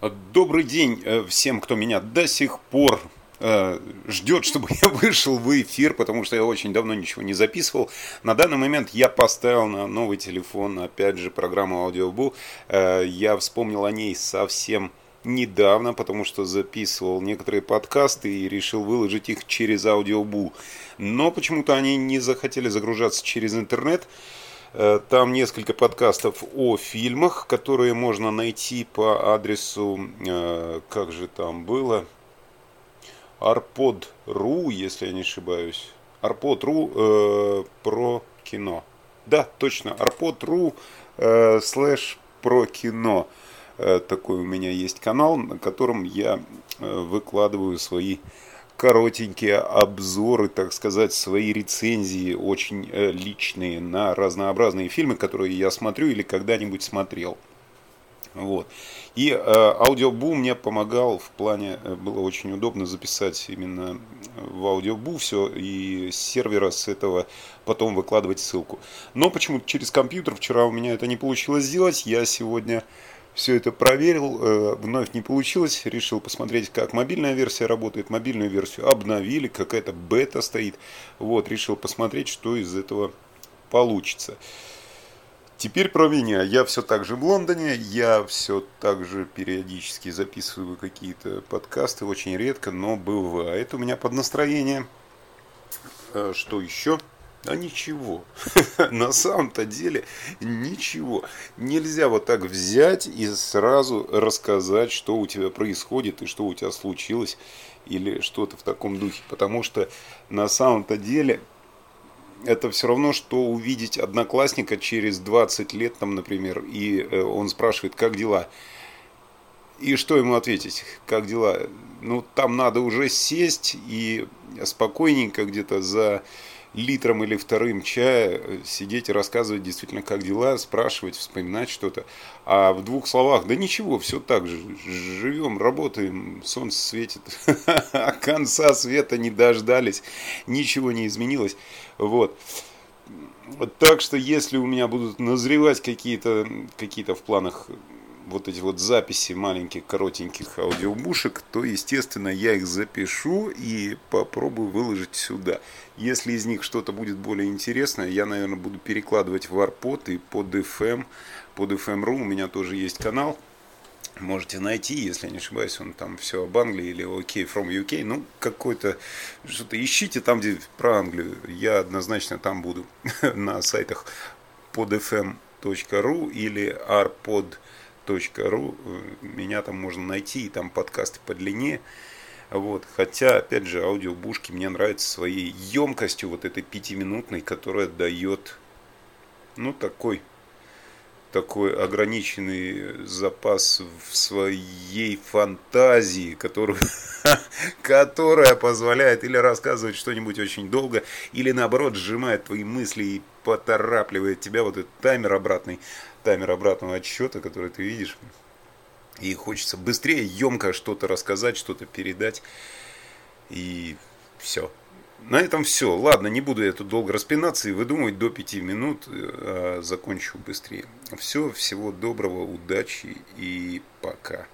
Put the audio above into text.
Добрый день э, всем, кто меня до сих пор э, ждет, чтобы я вышел в эфир, потому что я очень давно ничего не записывал. На данный момент я поставил на новый телефон, опять же, программу Аудиобу. Э, я вспомнил о ней совсем недавно, потому что записывал некоторые подкасты и решил выложить их через Аудиобу. Но почему-то они не захотели загружаться через интернет. Э, там несколько подкастов о фильмах, которые можно найти по адресу, э, как же там было, arpod.ru, если я не ошибаюсь. arpod.ru э, про кино. Да, точно, arpod.ru э, слэш про кино. Э, такой у меня есть канал, на котором я выкладываю свои коротенькие обзоры, так сказать, свои рецензии очень э, личные на разнообразные фильмы, которые я смотрю или когда-нибудь смотрел. Вот. И э, аудиобу мне помогал в плане, э, было очень удобно записать именно в аудиобу все и с сервера с этого потом выкладывать ссылку. Но почему-то через компьютер вчера у меня это не получилось сделать. Я сегодня все это проверил, э, вновь не получилось, решил посмотреть, как мобильная версия работает. Мобильную версию обновили, какая-то бета стоит. Вот, решил посмотреть, что из этого получится. Теперь про меня. Я все так же в Лондоне, я все так же периодически записываю какие-то подкасты, очень редко, но бывает у меня под настроение. Э, что еще? А ничего. На самом-то деле ничего. Нельзя вот так взять и сразу рассказать, что у тебя происходит и что у тебя случилось или что-то в таком духе. Потому что на самом-то деле это все равно, что увидеть одноклассника через 20 лет, там, например, и э, он спрашивает, как дела. И что ему ответить, как дела? Ну, там надо уже сесть и спокойненько где-то за литром или вторым чая э, сидеть и рассказывать действительно, как дела, спрашивать, вспоминать что-то. А в двух словах, да ничего, все так же. Живем, работаем, солнце светит, а конца света не дождались, ничего не изменилось. Вот. Так что если у меня будут назревать какие-то какие в планах вот эти вот записи маленьких коротеньких аудиобушек, то, естественно, я их запишу и попробую выложить сюда. Если из них что-то будет более интересное, я, наверное, буду перекладывать в Арпод и под FM, под FM.ru у меня тоже есть канал. Можете найти, если я не ошибаюсь, он там все об Англии или OK from UK. Ну, какой-то, что-то ищите там, где про Англию. Я однозначно там буду на сайтах podfm.ru или arpod.ru ру меня там можно найти, и там подкасты по длине. Вот. Хотя, опять же, аудиобушки мне нравятся своей емкостью, вот этой пятиминутной, которая дает, ну, такой, такой ограниченный запас в своей фантазии, которую, которая позволяет или рассказывать что-нибудь очень долго, или наоборот сжимает твои мысли и поторапливает тебя, вот этот таймер обратный, таймер обратного отсчета, который ты видишь. И хочется быстрее, емко что-то рассказать, что-то передать. И все. На этом все. Ладно, не буду я тут долго распинаться и выдумывать до пяти минут, а закончу быстрее. Все, всего доброго, удачи и пока.